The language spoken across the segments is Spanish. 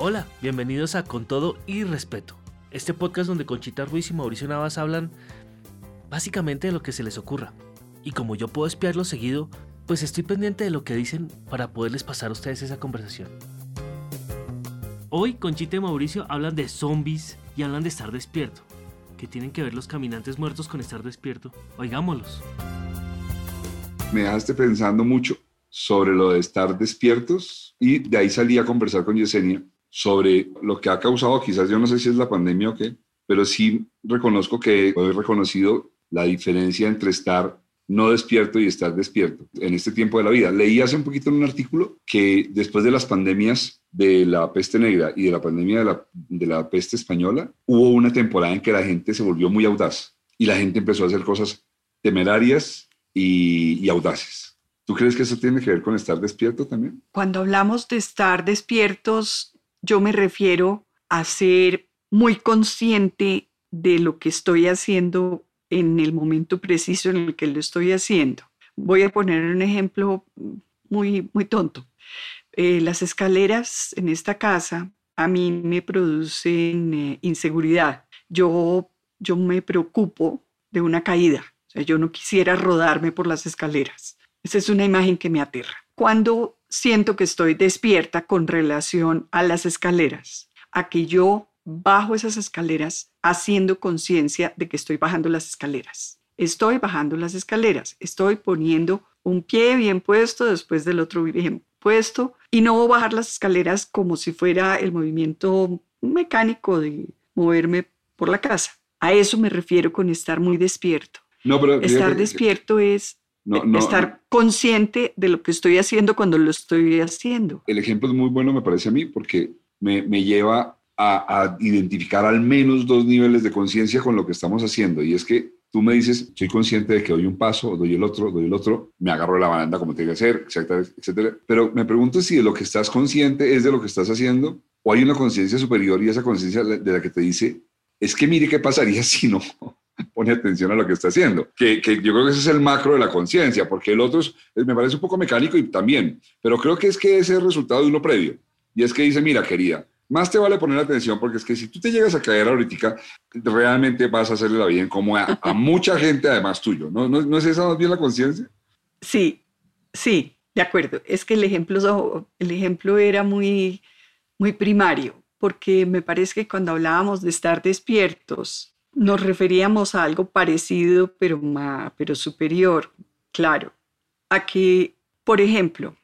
Hola, bienvenidos a Con Todo y Respeto, este podcast donde Conchita Ruiz y Mauricio Navas hablan básicamente de lo que se les ocurra. Y como yo puedo espiarlo seguido, pues estoy pendiente de lo que dicen para poderles pasar a ustedes esa conversación. Hoy Conchita y Mauricio hablan de zombies y hablan de estar despierto. ¿Qué tienen que ver los caminantes muertos con estar despierto? Oigámoslos. Me dejaste pensando mucho sobre lo de estar despiertos y de ahí salí a conversar con Yesenia sobre lo que ha causado, quizás yo no sé si es la pandemia o qué, pero sí reconozco que he reconocido la diferencia entre estar no despierto y estar despierto en este tiempo de la vida. Leí hace un poquito en un artículo que después de las pandemias de la peste negra y de la pandemia de la, de la peste española, hubo una temporada en que la gente se volvió muy audaz y la gente empezó a hacer cosas temerarias y, y audaces. ¿Tú crees que eso tiene que ver con estar despierto también? Cuando hablamos de estar despiertos, yo me refiero a ser muy consciente de lo que estoy haciendo en el momento preciso en el que lo estoy haciendo. Voy a poner un ejemplo muy, muy tonto. Eh, las escaleras en esta casa a mí me producen eh, inseguridad. Yo, yo me preocupo de una caída. O sea, yo no quisiera rodarme por las escaleras. Esa es una imagen que me aterra. Cuando siento que estoy despierta con relación a las escaleras, a que yo bajo esas escaleras haciendo conciencia de que estoy bajando las escaleras. Estoy bajando las escaleras, estoy poniendo un pie bien puesto después del otro bien puesto y no bajar las escaleras como si fuera el movimiento mecánico de moverme por la casa. A eso me refiero con estar muy despierto. No, pero estar despierto es estar consciente de lo que estoy haciendo cuando lo estoy haciendo. El ejemplo es muy bueno, me parece a mí, porque me, me lleva a, identificar al menos dos niveles de conciencia con lo que estamos haciendo. Y es que tú me dices, soy consciente de que doy un paso, doy el otro, doy el otro, me agarro la baranda como tiene que ser, etcétera, etcétera. Pero me pregunto si de lo que estás consciente es de lo que estás haciendo o hay una conciencia superior y esa conciencia de la que te dice, es que mire qué pasaría si no pone atención a lo que está haciendo. Que, que yo creo que ese es el macro de la conciencia, porque el otro es, me parece un poco mecánico y también, pero creo que es que ese es el resultado de uno previo. Y es que dice, mira, querida, más te vale poner atención porque es que si tú te llegas a caer ahorita, realmente vas a hacerle la vida incómoda a, mucha gente además tuyo. ¿No, ¿No, es esa más bien la conciencia? Sí, sí, de acuerdo. Es que el ejemplo, el ejemplo era muy, muy primario porque me parece que cuando hablábamos de estar despiertos, nos referíamos a algo parecido, pero, más, pero superior, claro. A que, por ejemplo,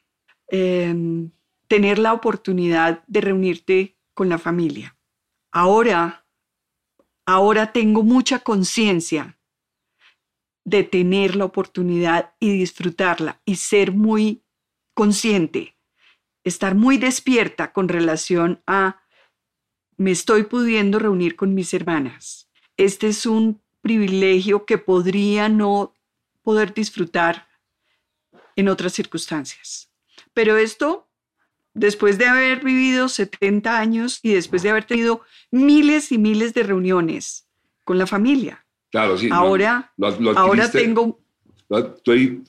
em, tener la oportunidad de reunirte con la familia. Ahora, ahora tengo mucha conciencia de tener la oportunidad y disfrutarla y ser muy consciente, estar muy despierta con relación a me estoy pudiendo reunir con mis hermanas. Este es un privilegio que podría no poder disfrutar en otras circunstancias. Pero esto después de haber vivido 70 años y después de haber tenido miles y miles de reuniones con la familia. Claro, sí. Ahora, ahora tengo...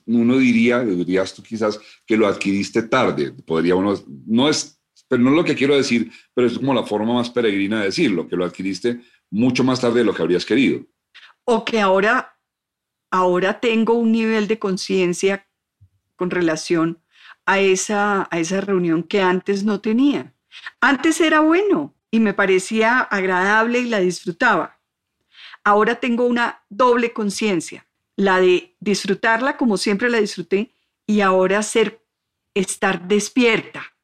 uno diría, dirías tú quizás, que lo adquiriste tarde. Podría uno, no es, pero no es lo que quiero decir, pero es como la forma más peregrina de decirlo, que lo adquiriste mucho más tarde de lo que habrías querido. O que ahora, ahora tengo un nivel de conciencia con relación a esa, a esa reunión que antes no tenía. Antes era bueno y me parecía agradable y la disfrutaba. Ahora tengo una doble conciencia, la de disfrutarla como siempre la disfruté y ahora ser, estar despierta.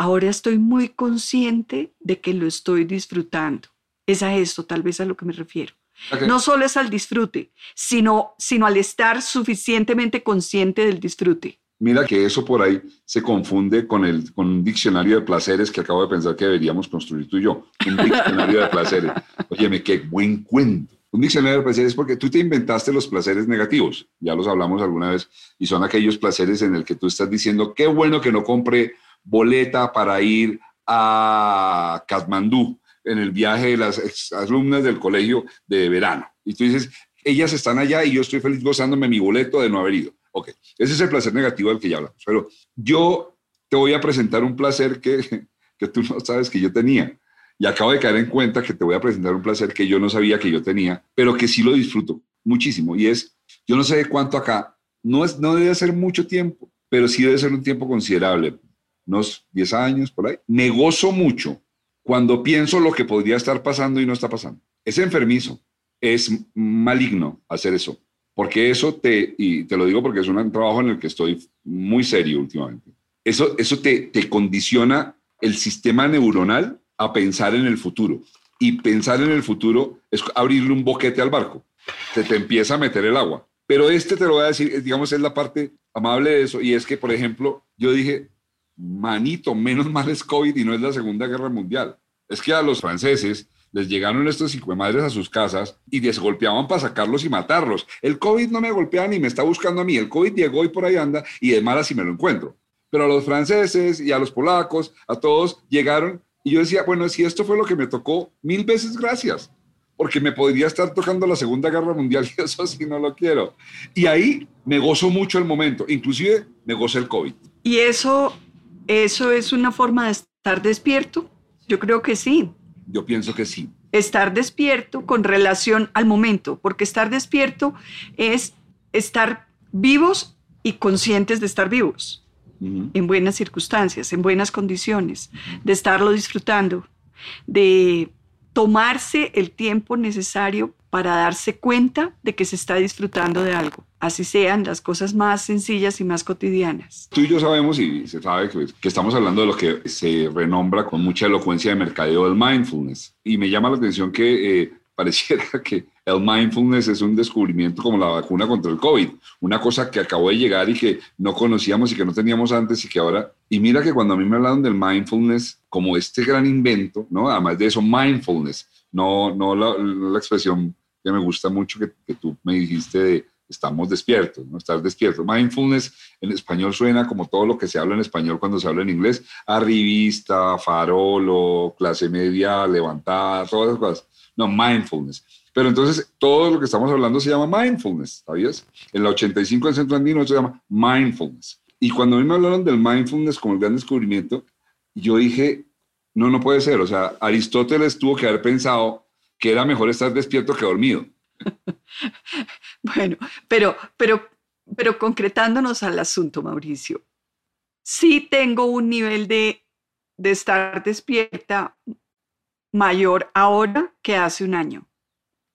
Ahora estoy muy consciente de que lo estoy disfrutando. Es a esto tal vez a lo que me refiero. No solo es al disfrute, sino, sino al estar suficientemente consciente del disfrute. Mira que eso por ahí se confunde con, el, con un diccionario de placeres que acabo de pensar que deberíamos construir tú y yo. Un diccionario de placeres. Óyeme, qué buen cuento. Un diccionario de placeres porque tú te inventaste los placeres negativos. Ya los hablamos alguna vez. Y son aquellos placeres en el que tú estás diciendo, qué bueno que no compre boleta para ir a Katmandú en el viaje de las alumnas del colegio de verano. Y tú dices, ellas están allá y yo estoy feliz gozándome mi boleto de no haber ido. Ok, ese es el placer negativo del que ya hablamos. Pero yo te voy a presentar un placer que, que tú no sabes que yo tenía. Y acabo de caer en cuenta que te voy a presentar un placer que yo no sabía que yo tenía, pero que sí lo disfruto muchísimo. Y es, yo no sé de cuánto acá, no, es, no debe ser mucho tiempo, pero sí debe ser un tiempo considerable, unos 10 años por ahí. Me mucho cuando pienso lo que podría estar pasando y no está pasando. Es enfermizo, es maligno hacer eso, porque eso te, y te lo digo porque es un trabajo en el que estoy muy serio últimamente, eso, eso te, te condiciona el sistema neuronal a pensar en el futuro. Y pensar en el futuro es abrirle un boquete al barco. Se te empieza a meter el agua. Pero este te lo voy a decir, digamos, es la parte amable de eso. Y es que, por ejemplo, yo dije, manito, menos mal es COVID y no es la Segunda Guerra Mundial. Es que a los franceses les llegaron estos cinco madres a sus casas y les golpeaban para sacarlos y matarlos. El COVID no me golpea ni me está buscando a mí. El COVID llegó y por ahí anda y de malas si me lo encuentro. Pero a los franceses y a los polacos, a todos llegaron y yo decía, bueno, si esto fue lo que me tocó, mil veces gracias, porque me podría estar tocando la Segunda Guerra Mundial y eso sí no lo quiero. Y ahí me gozo mucho el momento, inclusive me gozo el COVID. ¿Y eso, eso es una forma de estar despierto? Yo creo que sí. Yo pienso que sí. Estar despierto con relación al momento, porque estar despierto es estar vivos y conscientes de estar vivos, en buenas circunstancias, en buenas condiciones, de estarlo disfrutando, de tomarse el tiempo necesario para darse cuenta de que se está disfrutando de algo, así sean las cosas más sencillas y más cotidianas. Tú y yo sabemos y se sabe que, estamos hablando de lo que se renombra con mucha elocuencia de mercadeo del mindfulness. Y me llama la atención que eh, pareciera que el mindfulness es un descubrimiento como la vacuna contra el COVID, una cosa que acabó de llegar y que no conocíamos y que no teníamos antes y que ahora... Y mira que cuando a mí me hablaron del mindfulness como este gran invento, ¿no? Además de eso, mindfulness, no, no la, la expresión que me gusta mucho que, que, tú me dijiste de estamos despiertos, ¿no? Estar despiertos. Mindfulness en español suena como todo lo que se habla en español cuando se habla en inglés, arribista, farolo, clase media levantada, todas esas cosas. No, mindfulness. Pero entonces todo lo que estamos hablando se llama mindfulness, ¿sabías? En la 85 del Centro Andino se llama mindfulness. Y cuando a mí me hablaron del mindfulness como el gran descubrimiento, yo dije, no, no puede ser. O sea, Aristóteles tuvo que haber pensado que era mejor estar despierto que dormido. bueno, pero, pero, pero concretándonos al asunto, Mauricio, sí tengo un nivel de, de estar despierta mayor ahora que hace un año.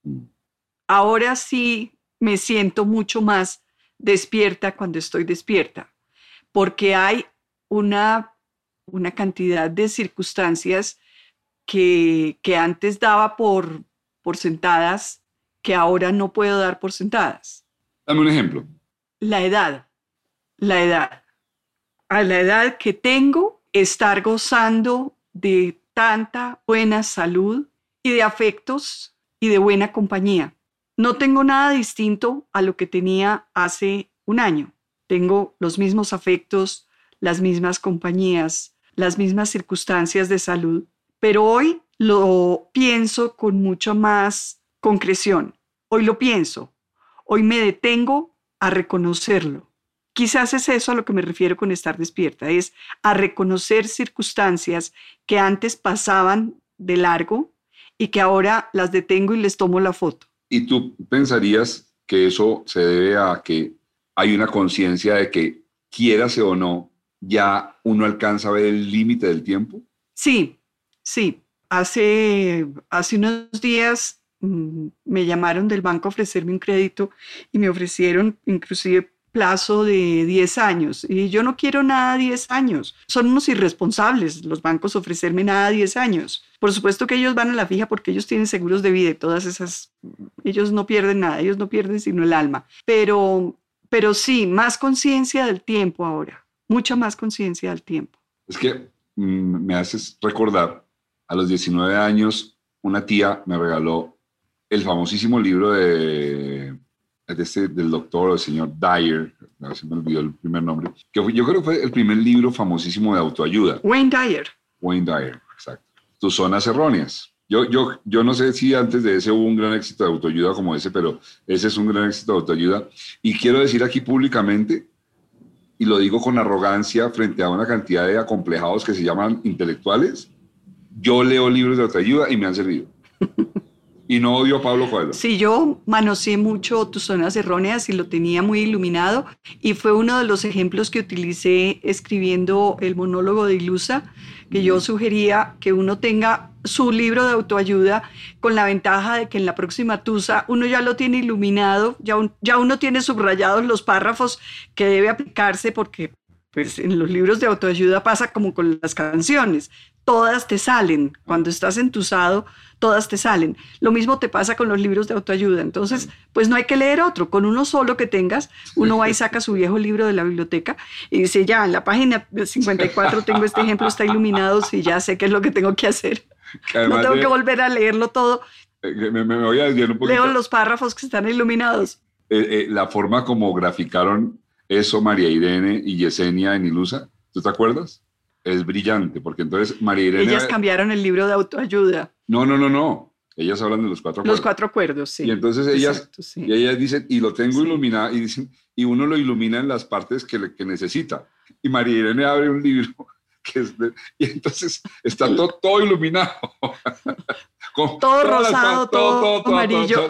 Mm. Ahora sí me siento mucho más despierta cuando estoy despierta, porque hay una, una cantidad de circunstancias que, que antes daba por, por sentadas que ahora no puedo dar por sentadas. Dame un ejemplo. La edad, la edad. A la edad que tengo, estar gozando de tanta buena salud y de afectos y de buena compañía. No tengo nada distinto a lo que tenía hace un año. Tengo los mismos afectos, las mismas compañías, las mismas circunstancias de salud, pero hoy lo pienso con mucho más concreción. Hoy lo pienso. Hoy me detengo a reconocerlo. Quizás es eso a lo que me refiero con estar despierta, es a reconocer circunstancias que antes pasaban de largo y que ahora las detengo y les tomo la foto. ¿Y tú pensarías que eso se debe a que hay una conciencia de que quierase o no, ya uno alcanza a ver el límite del tiempo? Sí, sí. Hace, hace unos días mm, me llamaron del banco a ofrecerme un crédito y me ofrecieron inclusive plazo de 10 años. Y yo no quiero nada 10 años. Son unos irresponsables los bancos ofrecerme nada 10 años. Por supuesto que ellos van a la fija porque ellos tienen seguros de vida y todas esas, ellos no pierden nada, ellos no pierden sino el alma. Pero, pero sí, más conciencia del tiempo ahora, mucha más conciencia del tiempo. Es que mm, me haces recordar, a los 19 años, una tía me regaló el famosísimo libro de este, del doctor, el señor Dyer, a ver si me olvidó el primer nombre, que yo creo que fue el primer libro famosísimo de autoayuda. Wayne Dyer. Wayne Dyer, exacto. Tus zonas erróneas. Yo, yo, yo no sé si antes de ese hubo un gran éxito de autoayuda como ese, pero ese es un gran éxito de autoayuda. Y quiero decir aquí públicamente y lo digo con arrogancia frente a una cantidad de acomplejados que se llaman intelectuales, yo leo libros de autoayuda y me han servido. y no odio a Pablo Coelho. Sí, yo manoseé mucho tus zonas erróneas y lo tenía muy iluminado y fue uno de los ejemplos que utilicé escribiendo el monólogo de Ilusa, que yo sugería que uno tenga su libro de autoayuda con la ventaja de que en la próxima tusa uno ya lo tiene iluminado, ya, ya uno tiene subrayados los párrafos que debe aplicarse porque pues en los libros de autoayuda pasa como con las canciones, todas te salen, cuando estás entusado, todas te salen. Lo mismo te pasa con los libros de autoayuda, entonces pues no hay que leer otro, con uno solo que tengas, uno va y saca su viejo libro de la biblioteca y dice, ya, en la página 54 tengo este ejemplo, está iluminado, si ya sé qué es lo que tengo que hacer. no tengo que volver a leerlo todo. Eh, me, voy a un poquito. Leo los párrafos que están iluminados. Eh, eh, la forma como graficaron eso María Irene y Yesenia en Ilusa, ¿tú te acuerdas? Es brillante, porque entonces María Irene... Ellas cambiaron el libro de autoayuda. No, no, no, no. Ellas hablan de los cuatro acuerdos. Los cuatro acuerdos, sí. Y entonces ellas, y ellas dicen, y lo tengo iluminado, y dicen, y uno lo ilumina en las partes que, que necesita. Y María Irene abre un libro que es y entonces está todo, todo iluminado. todo rosado, todo, todo, amarillo.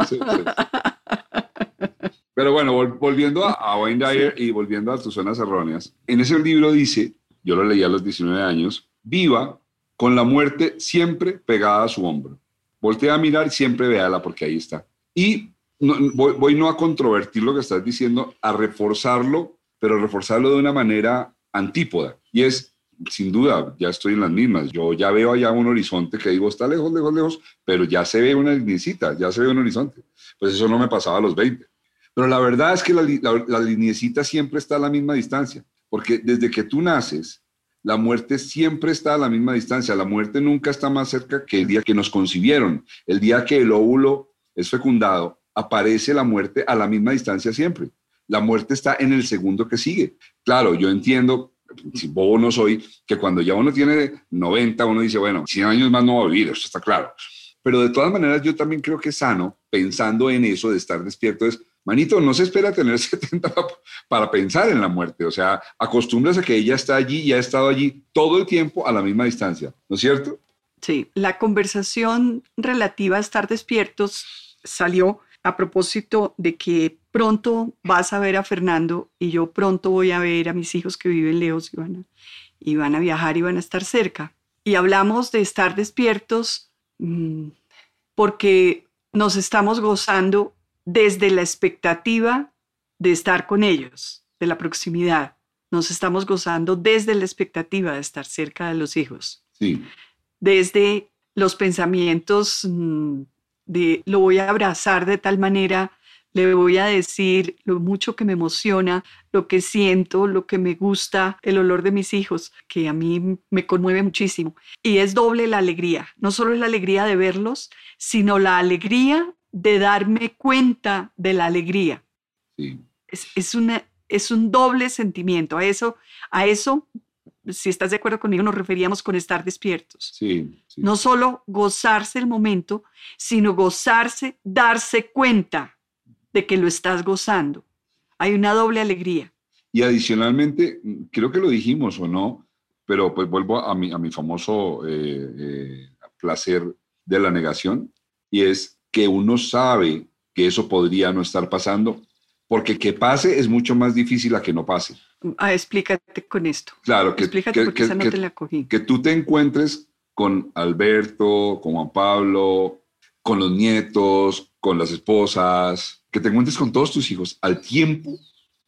Pero bueno, volviendo a, Wayne Dyer y volviendo a tus zonas erróneas, en ese libro dice, yo lo leí a los 19 años, viva con la muerte siempre pegada a su hombro. Voltea a mirar siempre véala porque ahí está. Y voy, no a controvertir lo que estás diciendo, a reforzarlo, pero reforzarlo de una manera antípoda. Y es, sin duda, ya estoy en las mismas. Yo ya veo allá un horizonte que digo, está lejos, lejos, lejos, pero ya se ve una linecita, ya se ve un horizonte. Pues eso no me pasaba a los 20. Pero la verdad es que la, la, siempre está a la misma distancia, porque desde que tú naces, la muerte siempre está a la misma distancia. La muerte nunca está más cerca que el día que nos concibieron. El día que el óvulo es fecundado, aparece la muerte a la misma distancia siempre. La muerte está en el segundo que sigue. Claro, yo entiendo, si bobo no soy, que cuando ya uno tiene 90, uno dice, bueno, 100 años más no va a vivir, eso está claro. Pero de todas maneras, yo también creo que es sano, pensando en eso de estar despierto, es Manito, no se espera tener 70 para pensar en la muerte. O sea, acostúmbrase a que ella está allí y ha estado allí todo el tiempo a la misma distancia, ¿no es cierto? Sí, la conversación relativa a estar despiertos salió a propósito de que pronto vas a ver a Fernando y yo pronto voy a ver a mis hijos que viven lejos y van a, y van a viajar y van a estar cerca. Y hablamos de estar despiertos mm, porque nos estamos gozando desde la expectativa de estar con ellos, de la proximidad. Nos estamos gozando desde la expectativa de estar cerca de los hijos. Sí. Desde los pensamientos mm, de lo voy a abrazar de tal manera, le voy a decir lo mucho que me emociona, lo que siento, lo que me gusta, el olor de mis hijos, que a mí me conmueve muchísimo. Y es doble la alegría, no solo es la alegría de verlos, sino la alegría de darme cuenta de la alegría. Es, una, es un doble sentimiento. A eso, a eso, si estás de acuerdo conmigo, nos referíamos con estar despiertos. Sí, No solo gozarse el momento, sino gozarse, darse cuenta de que lo estás gozando. Hay una doble alegría. Y adicionalmente, creo que lo dijimos o no, pero pues vuelvo a mi, a mi famoso eh, eh, placer de la negación, y es que uno sabe que eso podría no estar pasando, porque que pase es mucho más difícil a que no pase. Ah, explícate con esto. Claro, que, explícate porque esa no te la cogí. que tú te encuentres con Alberto, con Juan Pablo, con los nietos, con las esposas, que te encuentres con todos tus hijos al tiempo,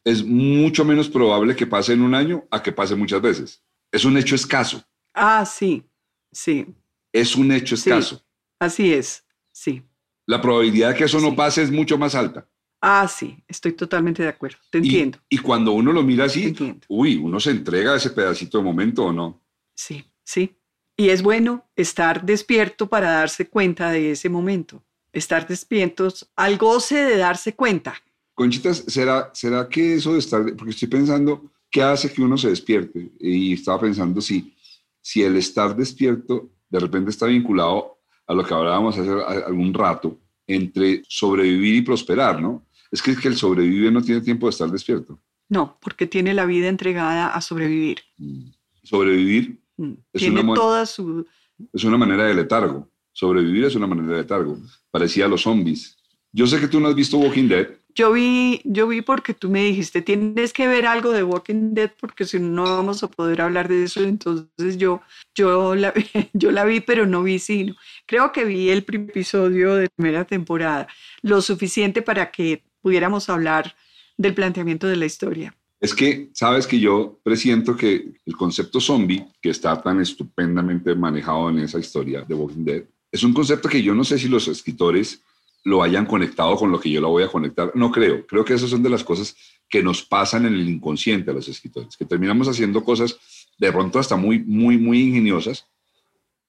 es mucho menos probable que pase en un año a que pase muchas veces. Es un hecho escaso. Ah, sí, sí. Es un hecho escaso. así es, sí la probabilidad de que eso no pase es mucho más alta. Ah, sí, estoy totalmente de acuerdo, te entiendo. Y cuando uno lo mira así, uy, uno se entrega a ese pedacito de momento o no. Sí, sí. Y es bueno estar despierto para darse cuenta de ese momento, estar despiertos al goce de darse cuenta. Conchitas, ¿será, ¿será que eso de estar, porque estoy pensando, ¿qué hace que uno se despierte? Y estaba pensando si, si el estar despierto de repente está vinculado a lo que hablábamos hace algún rato, entre sobrevivir y prosperar, ¿no? Es que, que el sobrevive no tiene tiempo de estar despierto. No, porque tiene la vida entregada a sobrevivir. Mm. Sobrevivir Mm. Es Tiene una toda su... es una manera de letargo. Sobrevivir es una manera de letargo. Parecía a los zombies. Yo sé que tú no has visto Walking Dead. Yo vi, yo vi porque tú me dijiste, tienes que ver algo de Walking Dead porque si no no vamos a poder hablar de eso. Entonces yo, yo, la, vi, pero no vi sino. Creo que vi el primer episodio de primera temporada, lo suficiente para que pudiéramos hablar del planteamiento de la historia. Es que, sabes que yo presiento que el concepto zombie, que está tan estupendamente manejado en esa historia de Walking Dead, es un concepto que yo no sé si los escritores lo hayan conectado con lo que yo lo voy a conectar. No creo. Creo que esas son de las cosas que nos pasan en el inconsciente a los escritores, que terminamos haciendo cosas de pronto hasta muy, muy, muy ingeniosas,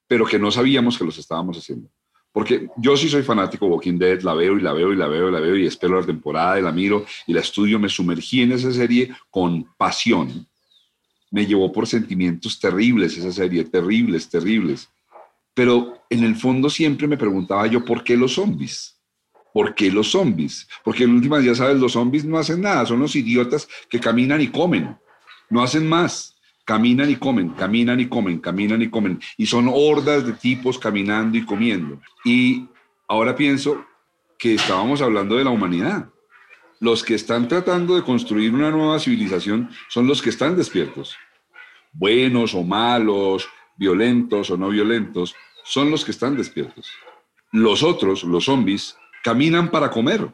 pero que no sabíamos que los estábamos haciendo. Porque yo sí soy fanático de Walking Dead, la veo y la veo y la veo y la veo y espero la temporada y la miro y la estudio, me sumergí en esa serie con pasión. Me llevó por sentimientos terribles esa serie, terribles, terribles. Pero en el fondo siempre me preguntaba yo, ¿por qué los zombies? ¿Por qué los zombies? Porque en últimas, ya sabes, los zombies no hacen nada, son los idiotas que caminan y comen, no hacen más. Caminan y comen, caminan y comen, caminan y comen. Y son hordas de tipos caminando y comiendo. Y ahora pienso que estábamos hablando de la humanidad. Los que están tratando de construir una nueva civilización son los que están despiertos. Buenos o malos, violentos o no violentos, son los que están despiertos. Los otros, los zombies, caminan para comer,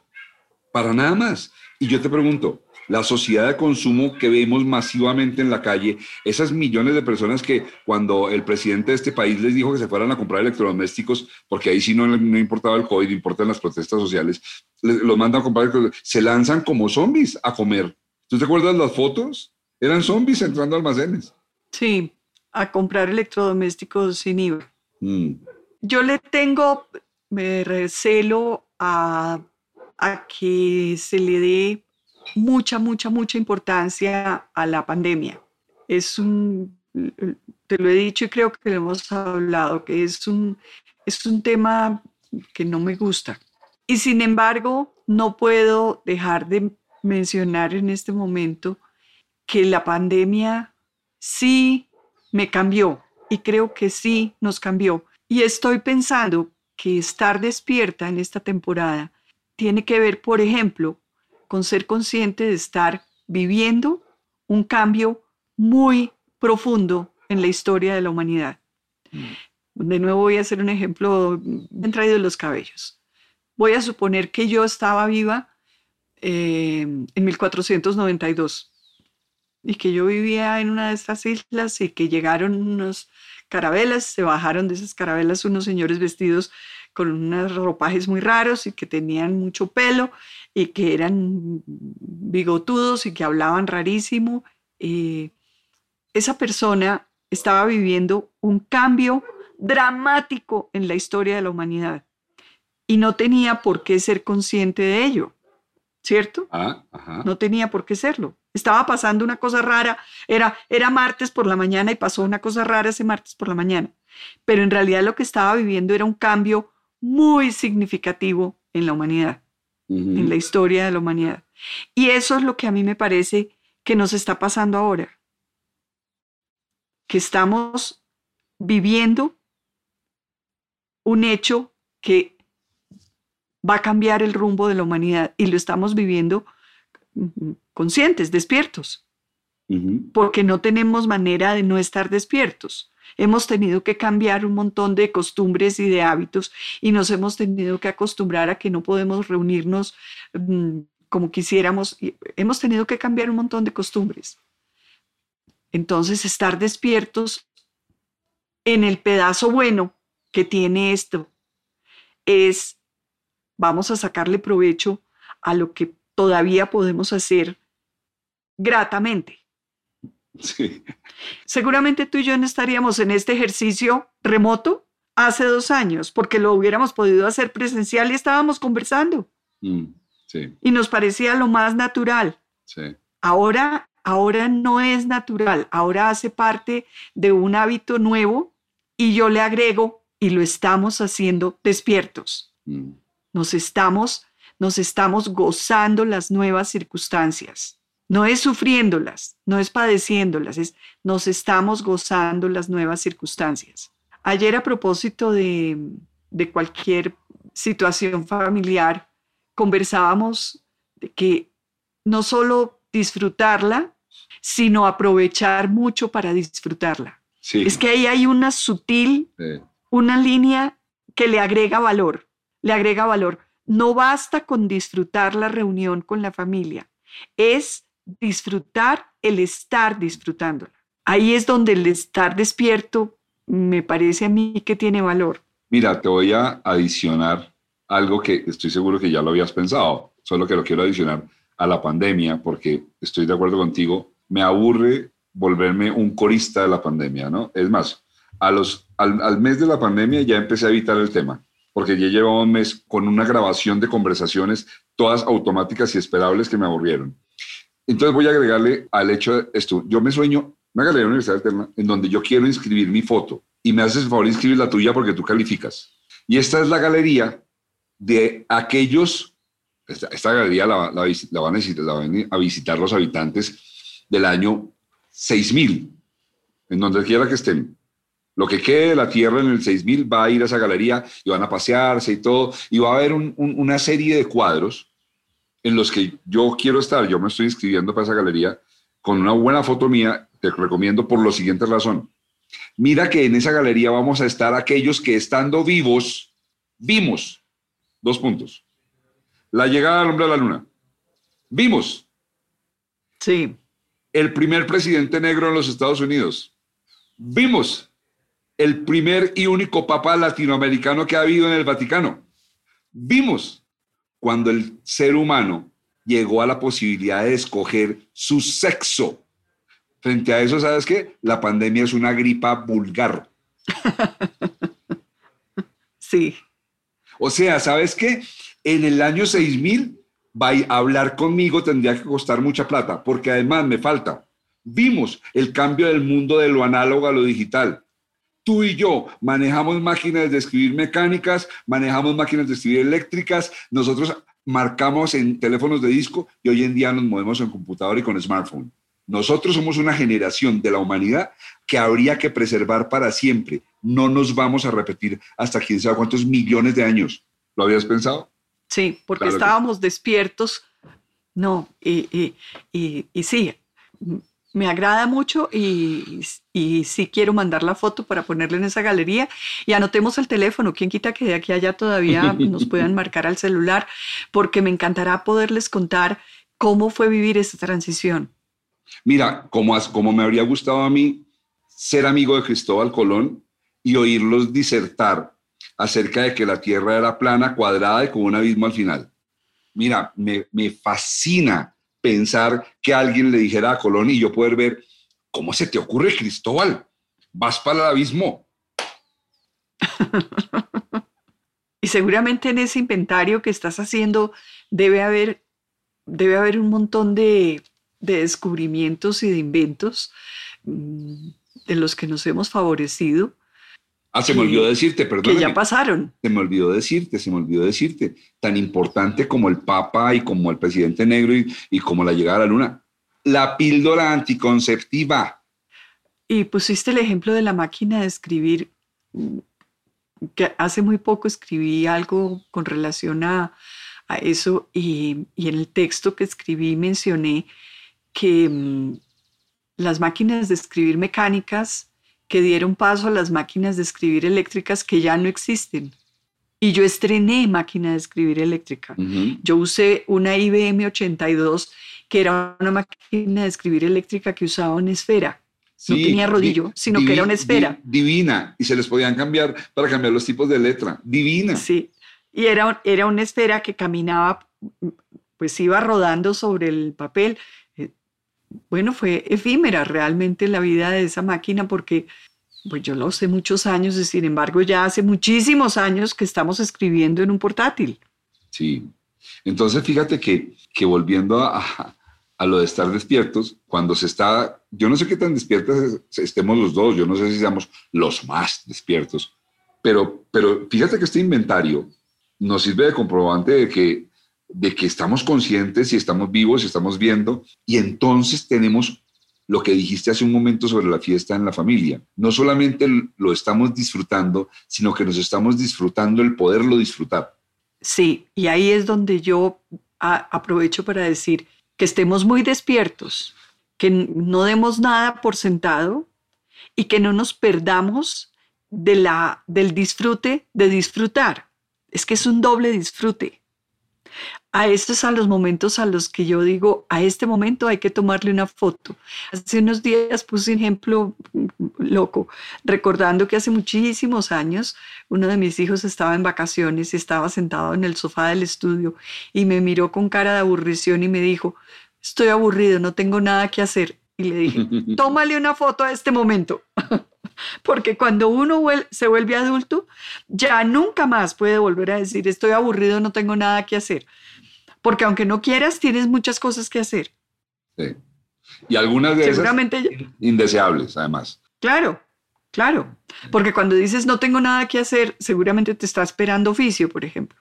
para nada más. Y yo te pregunto, la sociedad de consumo que vemos masivamente en la calle, esas millones de personas que cuando el presidente de este país les dijo que se fueran a comprar electrodomésticos, porque ahí sí no, no importaba el COVID, importan las protestas sociales, les- los mandan a comprar, se lanzan como zombies a comer. ¿Tú te acuerdas las fotos? Eran zombies entrando a almacenes. Sí, a comprar electrodomésticos sin IVA. Mm, Yo le tengo me recelo a, a que se le dé mucha, mucha, mucha importancia a la pandemia. Es un, te lo he dicho y creo que lo hemos hablado, que es un, es un tema que no me gusta. Y sin embargo, no puedo dejar de mencionar en este momento que la pandemia sí me cambió y creo que sí nos cambió. Y estoy pensando que estar despierta en esta temporada tiene que ver, por ejemplo, con ser consciente de estar viviendo un cambio muy profundo en la historia de la humanidad. De nuevo voy a hacer un ejemplo bien traído de los cabellos. Voy a suponer que yo estaba viva eh, en 1492 y que yo vivía en una de estas islas y que llegaron unos carabelas, se bajaron de esas carabelas unos señores vestidos con unos ropajes muy raros y que tenían mucho pelo y que eran bigotudos y que hablaban rarísimo. Eh, esa persona estaba viviendo un cambio dramático en la historia de la humanidad y no tenía por qué ser consciente de ello, ¿cierto? ah, ajá. No tenía por qué serlo. Estaba pasando una cosa rara. Era, era martes por la mañana y pasó una cosa rara ese martes por la mañana. Pero en realidad lo que estaba viviendo era un cambio muy significativo en la humanidad, en la historia de la humanidad. Y eso es lo que a mí me parece que nos está pasando ahora. Que estamos viviendo un hecho que va a cambiar el rumbo de la humanidad y lo estamos viviendo conscientes, despiertos, porque no tenemos manera de no estar despiertos. Hemos tenido que cambiar un montón de costumbres y de hábitos y nos hemos tenido que acostumbrar a que no podemos reunirnos mm, como quisiéramos. y Hemos tenido que cambiar un montón de costumbres. Entonces, estar despiertos en el pedazo bueno que tiene esto es, vamos a sacarle provecho a lo que todavía podemos hacer gratamente. Sí. Seguramente tú y yo no estaríamos en este ejercicio remoto hace dos años, porque lo hubiéramos podido hacer presencial y estábamos conversando Mm, sí, y nos parecía lo más natural. sí. Ahora, ahora no es natural, ahora hace parte de un hábito nuevo y yo le agrego y lo estamos haciendo despiertos. Mm. Nos estamos, nos estamos gozando las nuevas circunstancias. No es sufriéndolas, no es padeciéndolas, es nos estamos gozando las nuevas circunstancias. Ayer a propósito de, de cualquier situación familiar, conversábamos de que no solo disfrutarla, sino aprovechar mucho para disfrutarla. Es que ahí hay una sutil, una línea que le agrega valor, le agrega valor. No basta con disfrutar la reunión con la familia, es disfrutar el estar disfrutándola. Ahí es donde el estar despierto me parece a mí que tiene valor. Mira, te voy a adicionar algo que estoy seguro que ya lo habías pensado, solo que lo quiero adicionar a la pandemia, porque estoy de acuerdo contigo, me aburre volverme un corista de la pandemia, ¿no? Es más, al, mes de la pandemia ya empecé a evitar el tema, porque ya llevaba un mes con una grabación de conversaciones, todas automáticas y esperables que me aburrieron. Entonces voy a agregarle al hecho de esto, yo me sueño una galería universidad eterna en donde yo quiero inscribir mi foto y me haces el favor de inscribir la tuya porque tú calificas. Y esta es la galería de aquellos, esta, galería la, van a visitar, los habitantes del año 6000, en donde quiera que estén. Lo que quede de la Tierra en el 6000 va a ir a esa galería y van a pasearse y todo, y va a haber una serie de cuadros en los que yo quiero estar. Yo me estoy inscribiendo para esa galería con una buena foto mía, te recomiendo por la siguiente razón. Mira que en esa galería vamos a estar aquellos que estando vivos, vimos Dos puntos. La llegada del hombre a la luna. Vimos. Sí. El primer presidente negro en los Estados Unidos. Vimos. El primer y único papa latinoamericano que ha habido en el Vaticano. Vimos cuando el ser humano llegó a la posibilidad de escoger su sexo. Frente a eso, ¿sabes qué? La pandemia es una gripa vulgar. sí. O sea, ¿sabes qué? En el año 6000, hablar conmigo tendría que costar mucha plata, porque además me falta. Vimos el cambio del mundo de lo análogo a lo digital. Tú y yo manejamos máquinas de escribir mecánicas, manejamos máquinas de escribir eléctricas, nosotros marcamos en teléfonos de disco y hoy en día nos movemos en computador y con smartphone. Nosotros somos una generación de la humanidad que habría que preservar para siempre. No nos vamos a repetir hasta quién sabe cuántos millones de años. ¿Lo habías pensado? Sí, porque estábamos despiertos. No, y, sí, me agrada mucho y, y, sí quiero mandar la foto para ponerla en esa galería y anotemos el teléfono. ¿Quién quita que de aquí a allá todavía nos puedan marcar al celular? Porque me encantará poderles contar cómo fue vivir esa transición. Mira, como, como me habría gustado a mí ser amigo de Cristóbal Colón y oírlos disertar acerca de que la Tierra era plana, cuadrada y con un abismo al final. Mira, me, me fascina pensar que alguien le dijera a Colón y yo poder ver, ¿cómo se te ocurre, Cristóbal? Vas para el abismo. y seguramente en ese inventario que estás haciendo debe haber, debe haber un montón de de descubrimientos y de inventos mm, de los que nos hemos favorecido. Ah, se me olvidó decirte, perdón. Que ya pasaron. Se me olvidó decirte, se me olvidó decirte. Tan importante como el Papa y como el presidente negro y, como la llegada a la luna. La píldora anticonceptiva. Y pusiste el ejemplo de la máquina de escribir, que hace muy poco escribí algo con relación a, eso y, y, en el texto que escribí mencioné que mm, las máquinas de escribir mecánicas que dieron paso a las máquinas de escribir eléctricas que ya no existen. Y yo estrené máquina de escribir eléctrica. Yo usé una IBM 82 que era una máquina de escribir eléctrica que usaba una esfera. no tenía rodillo, sino que era una esfera. divina. Y se les podían cambiar para cambiar los tipos de letra. Divina. Sí. Y era, era una esfera que caminaba, pues iba rodando sobre el papel bueno, fue efímera realmente la vida de esa máquina porque pues yo lo sé muchos años y sin embargo ya hace muchísimos años que estamos escribiendo en un portátil. Sí, entonces fíjate que, que volviendo a, lo de estar despiertos, cuando se está, yo no sé qué tan despiertos estemos los dos, yo no sé si seamos los más despiertos, pero, pero fíjate que este inventario nos sirve de comprobante de que de que estamos conscientes y estamos vivos y estamos viendo, y entonces tenemos lo que dijiste hace un momento sobre la fiesta en la familia. No solamente lo estamos disfrutando, sino que nos estamos disfrutando el poderlo disfrutar. Sí, y ahí es donde yo aprovecho para decir que estemos muy despiertos, que no demos nada por sentado y que no nos perdamos de la, del disfrute de disfrutar. Es que es un doble disfrute a estos a los momentos a los que yo digo, a este momento hay que tomarle una foto. Hace unos días puse un ejemplo loco, recordando que hace muchísimos años uno de mis hijos estaba en vacaciones y estaba sentado en el sofá del estudio y me miró con cara de aburrición y me dijo, estoy aburrido, no tengo nada que hacer. Y le dije, tómale una foto a este momento. Porque cuando uno se vuelve adulto, ya nunca más puede volver a decir, estoy aburrido, no tengo nada que hacer porque aunque no quieras, tienes muchas cosas que hacer. Sí. Y algunas de Seguramente esas indeseables, además. Claro, claro. Porque cuando dices no tengo nada que hacer, seguramente te está esperando oficio, por ejemplo,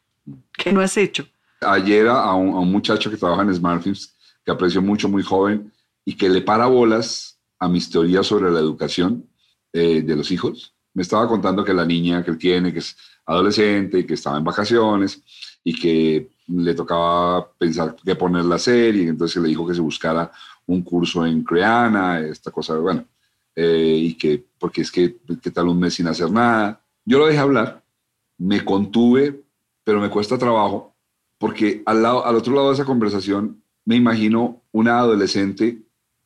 que no has hecho. Ayer a un, muchacho que trabaja en SmartFilms, que aprecio mucho, muy joven, y que le para bolas a mis teorías sobre la educación eh, de los hijos. Me estaba contando que la niña que él tiene, que es adolescente y que estaba en vacaciones y que le tocaba pensar qué poner la serie, entonces le dijo que se buscara un curso en Creana, esta cosa, bueno, eh, y que, porque es que, ¿qué tal un mes sin hacer nada? Yo lo dejé hablar, me contuve, pero me cuesta trabajo, porque al, lado, al otro lado de esa conversación me imagino una adolescente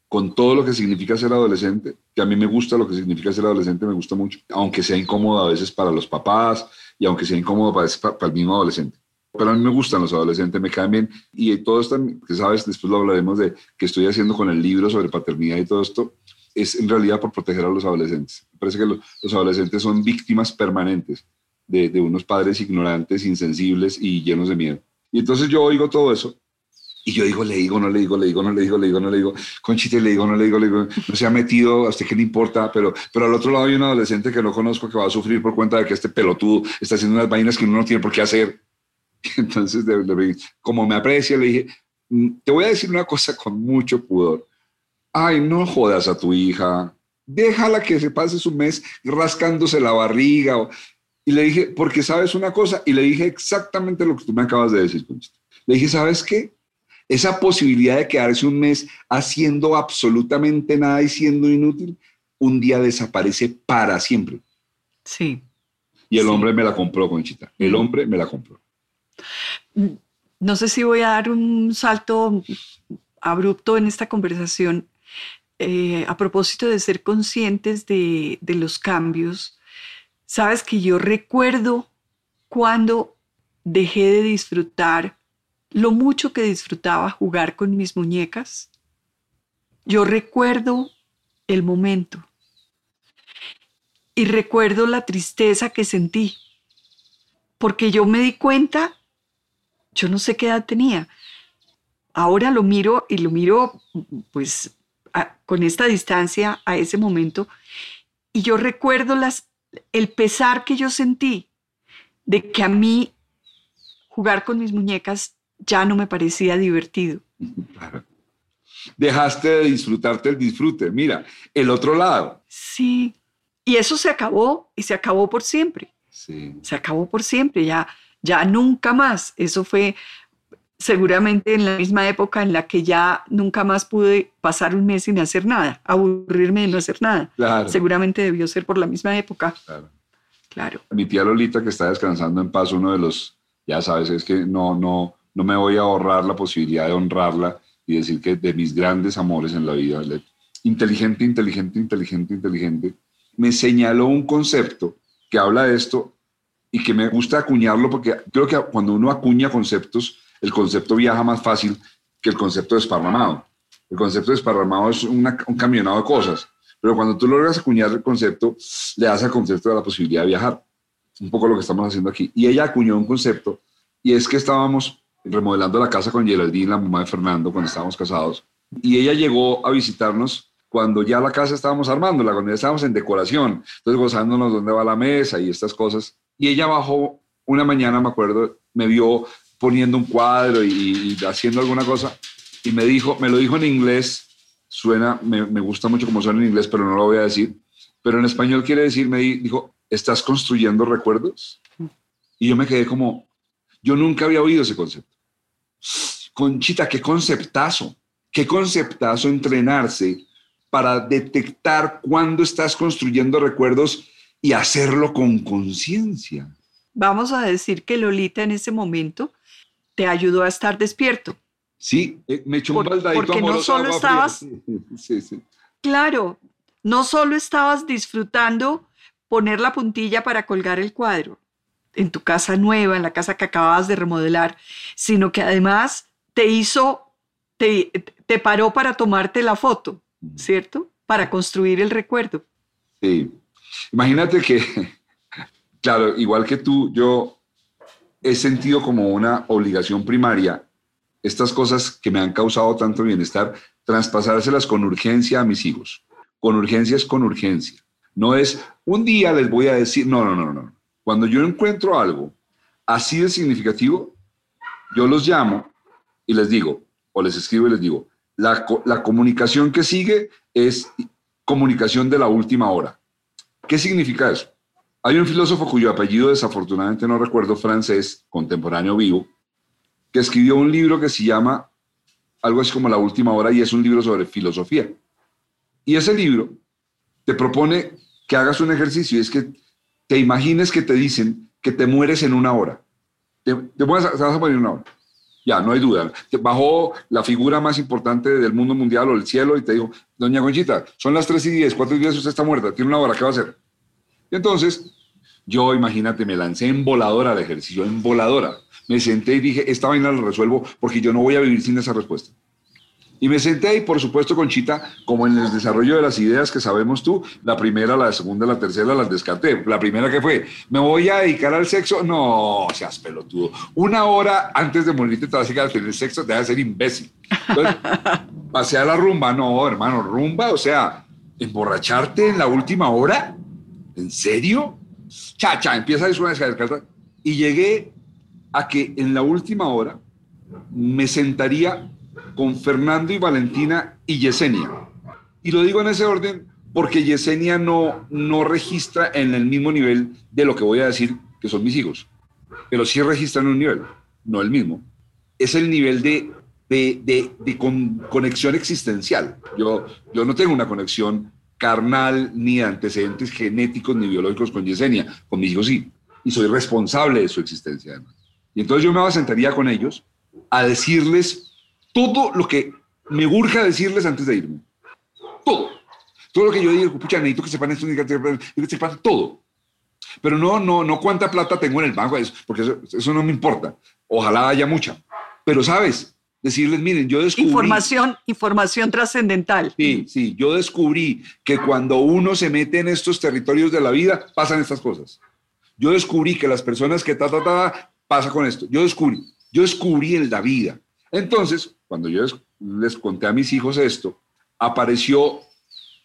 con todo lo que significa ser adolescente, que a mí me gusta lo que significa ser adolescente, me gusta mucho, aunque sea incómodo a veces para los papás y aunque sea incómodo para, para el mismo adolescente pero a mí me gustan los adolescentes, me caen. Y todo esto, que sabes, después lo hablaremos de que estoy haciendo con el libro sobre paternidad y todo esto, es en realidad por proteger a los adolescentes. Parece que los, adolescentes son víctimas permanentes de, unos padres ignorantes, insensibles y llenos de miedo. Y entonces yo oigo todo eso y yo digo, le digo, no le digo, le digo, no le digo, le digo, no le digo, Conchita, le digo, no le digo, le digo, no se ha metido, a usted qué le importa, pero, pero al otro lado hay un adolescente que no conozco que va a sufrir por cuenta de que este pelotudo está haciendo unas vainas que uno no tiene por qué hacer Entonces, como me aprecia, le dije, mm, te voy a decir una cosa con mucho pudor. Ay, no jodas a tu hija, déjala que se pase su mes rascándose la barriga. Y le dije, porque sabes una cosa, y le dije exactamente lo que tú me acabas de decir, Le dije, ¿sabes qué? Esa posibilidad de quedarse un mes haciendo absolutamente nada y siendo inútil, un día desaparece para siempre. Sí. Y el hombre me la compró, Conchita. El hombre me la compró. No sé si voy a dar un salto abrupto en esta conversación eh, a propósito de ser conscientes de, de los cambios. Sabes que yo recuerdo cuando dejé de disfrutar lo mucho que disfrutaba jugar con mis muñecas. Yo recuerdo el momento y recuerdo la tristeza que sentí, porque yo me di cuenta yo no sé qué edad tenía. Ahora lo miro y lo miro pues con esta distancia a ese momento y yo recuerdo las, el pesar que yo sentí de que a mí jugar con mis muñecas ya no me parecía divertido. Dejaste de disfrutarte el disfrute. Mira, el otro lado. Sí. Y eso se acabó y se acabó por siempre. Sí. Se acabó por siempre. Ya ya nunca más. Eso fue seguramente en la misma época en la que ya nunca más pude pasar un mes sin hacer nada, aburrirme de no hacer nada. Seguramente debió ser por la misma época. Claro. claro. Mi tía Lolita que está descansando en paz, uno de los, ya sabes, es que no, no, no me voy a ahorrar la posibilidad de honrarla y decir que de mis grandes amores en la vida, inteligente, inteligente, inteligente, inteligente, me señaló un concepto que habla de esto y que me gusta acuñarlo porque creo que cuando uno acuña conceptos, el concepto viaja más fácil que el concepto desparramado. El concepto desparramado es un camionado de cosas, pero cuando tú logras acuñar el concepto, le das al concepto de la posibilidad de viajar. Un poco lo que estamos haciendo aquí. Y ella acuñó un concepto, y es que estábamos remodelando la casa con Geraldine, la mamá de Fernando, cuando estábamos casados, y ella llegó a visitarnos cuando ya la casa estábamos armándola, cuando ya estábamos en decoración, entonces gozándonos dónde va la mesa y estas cosas. Y ella bajó una mañana, me acuerdo, me vio poniendo un cuadro y, haciendo alguna cosa y me dijo, me lo dijo en inglés, suena, me, me, gusta mucho como suena en inglés, pero no lo voy a decir, pero en español quiere decir, me dijo, ¿estás construyendo recuerdos? Y yo me quedé como, yo nunca había oído ese concepto. Conchita, qué conceptazo, qué conceptazo entrenarse para detectar cuándo estás construyendo recuerdos y hacerlo con conciencia. Vamos a decir que Lolita en ese momento te ayudó a estar despierto. Sí, eh, me echó un baldadito Porque no solo estabas... Sí, sí. Claro, no solo estabas disfrutando poner la puntilla para colgar el cuadro en tu casa nueva, en la casa que acababas de remodelar, sino que además te hizo, te, te paró para tomarte la foto, ¿cierto? Para construir el recuerdo. Sí. Imagínate que, claro, igual que tú, yo he sentido como una obligación primaria estas cosas que me han causado tanto bienestar, traspasárselas con urgencia a mis hijos. Con urgencia es con urgencia. No es un día les voy a decir, no, no, no, no. Cuando yo encuentro algo así de significativo, yo los llamo y les digo, o les escribo y les digo, la, la comunicación que sigue es comunicación de la última hora. ¿Qué significa eso? Hay un filósofo cuyo apellido desafortunadamente no recuerdo, francés, contemporáneo vivo, que escribió un libro que se llama algo así como La Última Hora y es un libro sobre filosofía. Y ese libro te propone que hagas un ejercicio y es que te imagines que te dicen que te mueres en una hora. Te, vas, a, morir en una hora. Ya, no hay duda. Bajó la figura más importante del mundo mundial o el cielo y te dijo, doña Conchita, son las 3 y 10, 4 y 10, usted está muerta, tiene una hora, ¿qué va a hacer? Y entonces, yo, imagínate, me lancé en voladora al ejercicio, en voladora. Me senté y dije, esta vaina la resuelvo porque yo no voy a vivir sin esa respuesta. Y me senté y por supuesto, Conchita, como en el desarrollo de las ideas que sabemos tú, la primera, la segunda, la tercera las descarté. La primera que fue, ¿me voy a dedicar al sexo? No, seas pelotudo. Una hora antes de morirte te vas a a tener sexo, te vas a ser imbécil. Entonces, pasé a la rumba. No, hermano, rumba, o sea, emborracharte en la última hora. ¿En serio? Cha, cha, empieza a descartar. Y llegué a que en la última hora me sentaría con Fernando y Valentina y Yesenia. Y lo digo en ese orden porque Yesenia no, no registra en el mismo nivel de lo que voy a decir que son mis hijos, pero sí registra en un nivel, no el mismo. Es el nivel de, de, de, conexión existencial. Yo, yo no tengo una conexión carnal, ni antecedentes genéticos, ni biológicos con Yesenia, con mis hijos sí, y soy responsable de su existencia además. Y entonces yo me sentaría con ellos a decirles todo lo que me urge decirles antes de irme. Todo. Todo lo que yo digo, pucha, necesito que sepan esto, que sepan todo. Pero no, no, no cuánta plata tengo en el banco, porque eso, eso no me importa. Ojalá haya mucha. Pero, ¿sabes? Decirles, miren, yo descubrí... Información, información trascendental. Sí, sí, yo descubrí que cuando uno se mete en estos territorios de la vida, pasan estas cosas. Yo descubrí que las personas que ta, ta, ta, pasa con esto. Yo descubrí, yo descubrí en la vida. Entonces, cuando yo les conté a mis hijos esto, apareció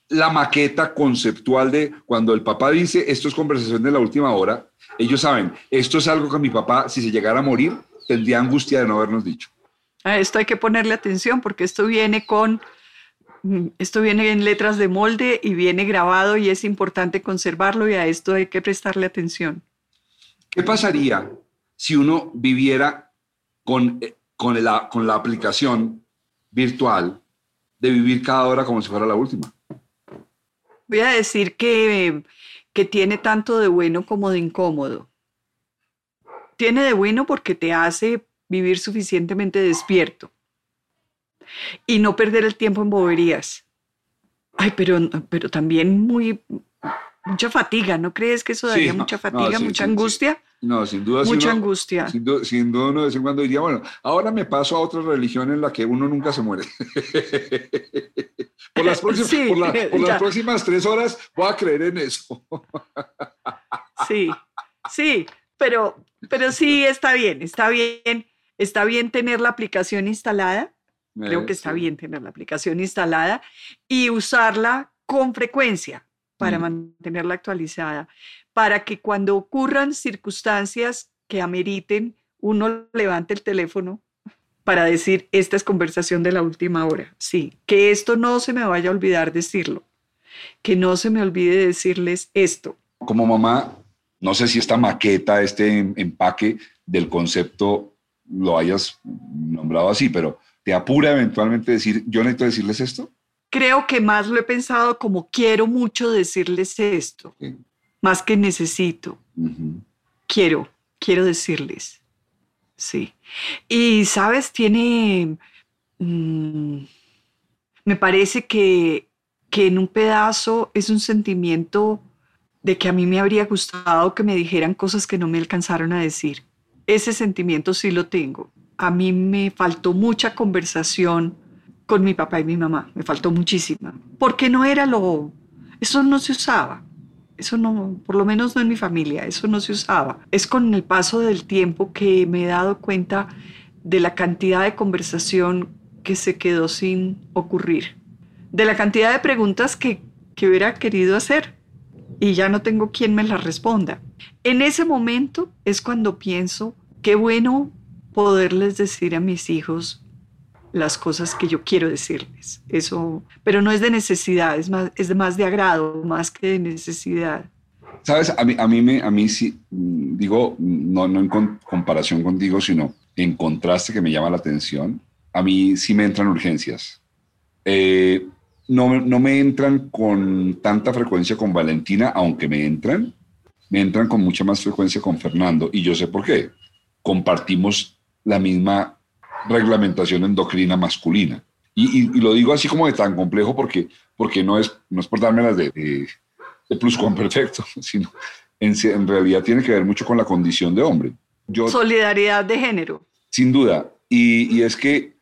la maqueta conceptual de cuando el papá dice esto es conversación de la última hora, ellos saben, esto es algo que mi papá, si se llegara a morir, tendría angustia de no habernos dicho. A esto hay que ponerle atención porque esto viene con, esto viene en letras de molde y viene grabado y es importante conservarlo y a esto hay que prestarle atención. ¿Qué pasaría si uno viviera con eh, con la, con la aplicación virtual de vivir cada hora como si fuera la última. Voy a decir que, que tiene tanto de bueno como de incómodo. Tiene de bueno porque te hace vivir suficientemente despierto y no perder el tiempo en boberías. Ay, pero, pero también muy, mucha fatiga, ¿no crees que eso daría mucha fatiga, mucha angustia? No, sin duda. Mucha angustia. Sin, duda, sin duda uno de vez en cuando diría, bueno, ahora me paso a otra religión en la que uno nunca se muere. por, las próximas, por, las próximas tres horas voy a creer en eso. sí, sí, pero, pero sí está bien, está bien, está bien tener la aplicación instalada. Creo que está bien tener la aplicación instalada y usarla con frecuencia para mm. mantenerla actualizada para que cuando ocurran circunstancias que ameriten uno levanta el teléfono para decir, esta es conversación de la última hora. Sí, que esto no se me vaya a olvidar decirlo, que no se me olvide decirles esto. Como mamá, no sé si esta maqueta, este em, empaque del concepto lo hayas nombrado así, pero ¿te apura eventualmente decir, yo necesito decirles esto? Creo que más lo he pensado como quiero mucho decirles esto, más que necesito. Quiero, quiero decirles. Sí. Y, sabes, tiene, mm, me parece que, que en un pedazo es un sentimiento de que a mí me habría gustado que me dijeran cosas que no me alcanzaron a decir. Ese sentimiento sí lo tengo. A mí me faltó mucha conversación con mi papá y mi mamá, me faltó muchísima, porque no era lo, eso no se usaba. Eso no, por lo menos no en mi familia, eso no se usaba. Es con el paso del tiempo que me he dado cuenta de la cantidad de conversación que se quedó sin ocurrir, de la cantidad de preguntas que, que hubiera querido hacer y ya no tengo quien me las responda. En ese momento es cuando pienso, qué bueno poderles decir a mis hijos las cosas que yo quiero decirles. Eso, pero no es de necesidad, es más, es más de agrado, más que de necesidad. Sabes, a mí, a mí, me, a mí sí, mm, digo, no, no en comparación contigo, sino en contraste que me llama la atención, a mí sí me entran urgencias. Eh, no, no me entran con tanta frecuencia con Valentina, aunque me entran, me entran con mucha más frecuencia con Fernando, y yo sé por qué. Compartimos la misma reglamentación endocrina masculina. Y, lo digo así como de tan complejo porque, porque no, es, no es por dármelas de, de, de perfecto, sino en, en, realidad tiene que ver mucho con la condición de hombre. Yo, Solidaridad de género. Sin duda. Y, y es que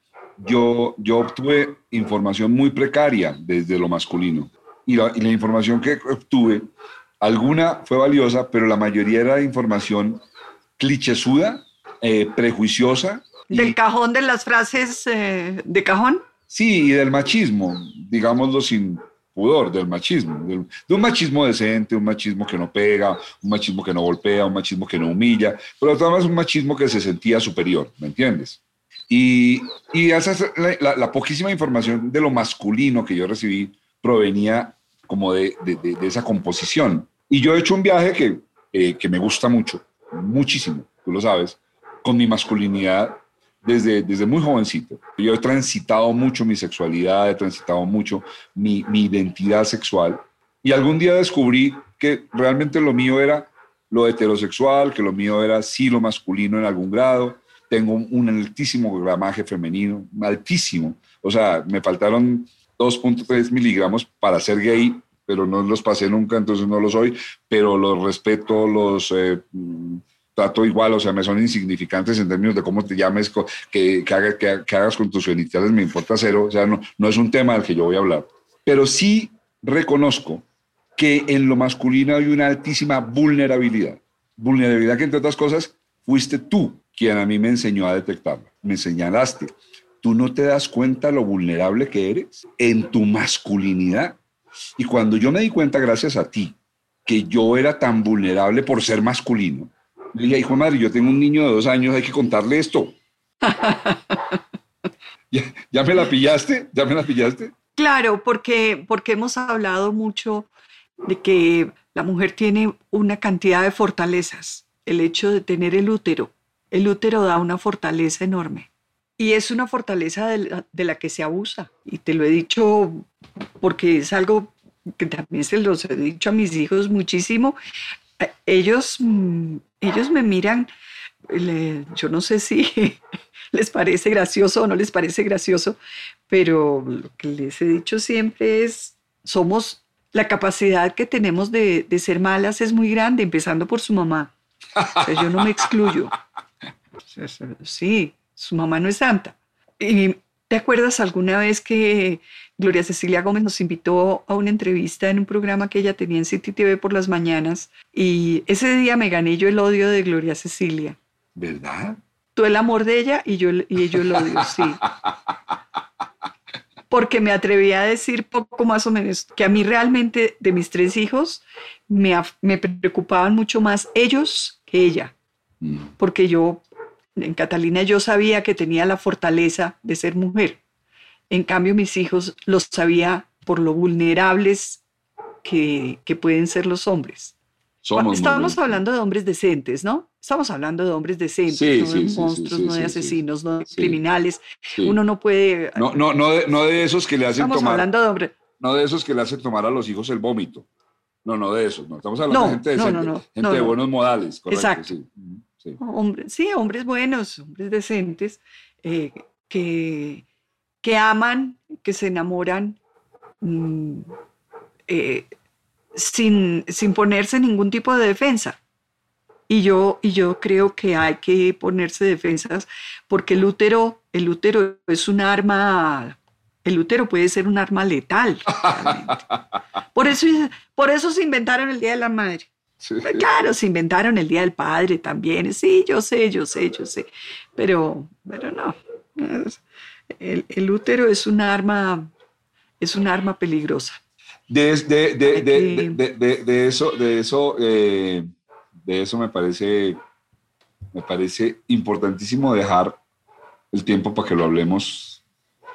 yo, yo obtuve información muy precaria desde lo masculino. Y la, y la información que obtuve, alguna fue valiosa, pero la mayoría era información clichésuda, eh, prejuiciosa, ¿Del cajón de las frases eh, de cajón? Sí, y del machismo, digámoslo sin pudor, del machismo, de un machismo decente, un machismo que no pega, un machismo que no golpea, un machismo que no humilla, pero además un machismo que se sentía superior, ¿me entiendes? Y, y esa la, poquísima información de lo masculino que yo recibí provenía como de, de, esa composición. Y yo he hecho un viaje que, eh, que me gusta mucho, muchísimo, tú lo sabes, con mi masculinidad desde, desde muy jovencito. Yo he transitado mucho mi sexualidad, he transitado mucho mi, mi identidad sexual y algún día descubrí que realmente lo mío era lo heterosexual, que lo mío era sí lo masculino en algún grado. Tengo un altísimo gramaje femenino, altísimo. O sea, me faltaron 2.3 miligramos para ser gay, pero no los pasé nunca, entonces no lo soy, pero los respeto, los... Eh, trato igual, o sea, me son insignificantes en términos de cómo te llames, que, que, que, hagas con tus genitales, me importa cero, o sea, no, no es un tema del que yo voy a hablar. Pero sí reconozco que en lo masculino hay una altísima vulnerabilidad. Vulnerabilidad que, entre otras cosas, fuiste tú quien a mí me enseñó a detectarla. Me señalaste. Tú no te das cuenta lo vulnerable que eres en tu masculinidad. Y cuando yo me di cuenta, gracias a ti, que yo era tan vulnerable por ser masculino, le dije, hijo de madre, yo tengo un niño de dos años, hay que contarle esto. ¿Ya, me la pillaste? ¿Ya me la pillaste? Claro, porque, porque hemos hablado mucho de que la mujer tiene una cantidad de fortalezas. El hecho de tener el útero, el útero da una fortaleza enorme. Y es una fortaleza de la, de la que se abusa. Y te lo he dicho porque es algo que también se los he dicho a mis hijos muchísimo. Ellos mm, ellos me miran, yo no sé si les parece gracioso o no les parece gracioso, pero lo que les he dicho siempre es, somos, la capacidad que tenemos de, ser malas es muy grande, empezando por su mamá. O sea, yo no me excluyo. Sí, su mamá no es santa. Y ¿Te acuerdas alguna vez que Gloria Cecilia Gómez nos invitó a una entrevista en un programa que ella tenía en City TV por las mañanas? Y ese día me gané yo el odio de Gloria Cecilia. ¿Verdad? Tú el amor de ella y yo, y yo el odio, sí. Porque me atreví a decir poco más o menos que a mí realmente de mis tres hijos me, me preocupaban mucho más ellos que ella. Mm. Porque yo En Catalina yo sabía que tenía la fortaleza de ser mujer. En cambio, mis hijos los sabía por lo vulnerables que, que pueden ser los hombres. Somos Estamos hablando de hombres decentes, ¿no? Estamos hablando de hombres decentes, Sí, no sí, de monstruos, sí, no de asesinos, no de criminales. Uno no puede... No, no, no, de, no de esos que le hacen Estamos tomar, hablando de hombres... no de esos que le hacen tomar a los hijos el vómito. No, no de esos. No, estamos hablando No, de gente decente, gente de no. buenos modales. Correcto, Exacto. Sí. Sí. Hombres, sí, hombres buenos, hombres decentes, eh, que, que aman, que se enamoran mm, eh, sin, sin ponerse ningún tipo de defensa. Y yo, y yo creo que hay que ponerse defensas porque el útero, el útero es un arma, el útero puede ser un arma letal. realmente. Por eso, por eso se inventaron el Día de la Madre. Sí. Pues Claro, se inventaron el Día del Padre también. Sí, yo sé, yo sé, yo sé. Pero, pero no. El, el útero es un arma, es un arma peligrosa. De eso, de eso, eh, de eso me parece, me parece importantísimo dejar el tiempo para que lo hablemos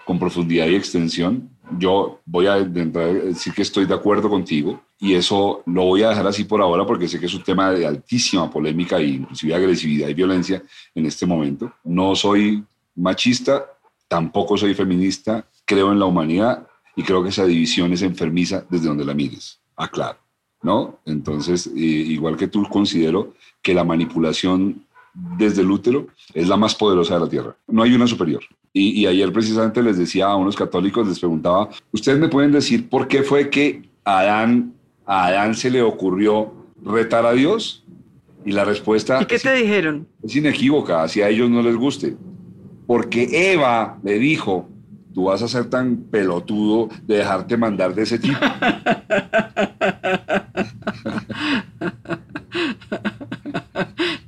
con profundidad y extensión. Yo voy a decir que estoy de acuerdo contigo y eso lo voy a dejar así por ahora porque sé que es un tema de altísima polémica e inclusive agresividad y violencia en este momento. No soy machista, tampoco soy feminista, creo en la humanidad y creo que esa división es enfermiza desde donde la mires. Aclaro, ¿no? Entonces, eh, igual que tú, considero que la manipulación desde el útero es la más poderosa de la tierra. No hay una superior. Y, y ayer precisamente les decía a unos católicos, les preguntaba, ¿ustedes me pueden decir por qué fue que a Adán, a Adán se le ocurrió retar a Dios? Y la respuesta ¿Y qué es, te dijeron? es inequívoca, así a ellos no les guste. Porque Eva le dijo, tú vas a ser tan pelotudo de dejarte mandar de ese tipo.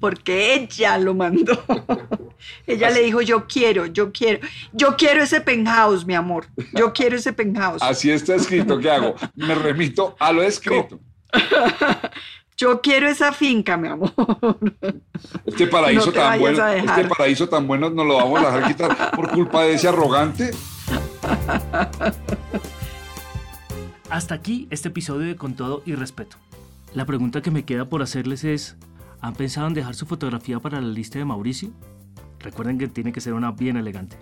Porque ella lo mandó. ella le dijo, yo quiero, yo quiero, yo quiero ese penthouse, mi amor. Yo quiero ese penthouse. Así está escrito, ¿qué hago? Me remito a lo escrito. Yo quiero esa finca, mi amor. Este paraíso No tan bueno, este paraíso tan bueno nos lo vamos a dejar quitar por culpa de ese arrogante. Hasta aquí este episodio de Con todo y respeto. La pregunta que me queda por hacerles es, ¿han pensado en dejar su fotografía para la lista de Mauricio? Recuerden que tiene que ser una bien elegante.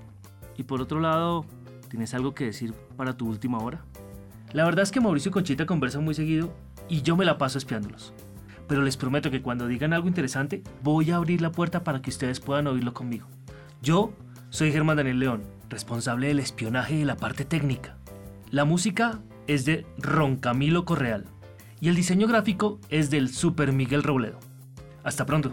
Y por otro lado, ¿tienes algo que decir para tu última hora? La verdad es que Mauricio y Conchita conversan muy seguido y yo me la paso espiándolos. Pero les prometo que cuando digan algo interesante, voy a abrir la puerta para que ustedes puedan oírlo conmigo. Yo soy Germán Daniel León, responsable del espionaje y de la parte técnica. La música es de Ron Camilo Correal y el diseño gráfico es del Super Miguel Robledo. Hasta pronto.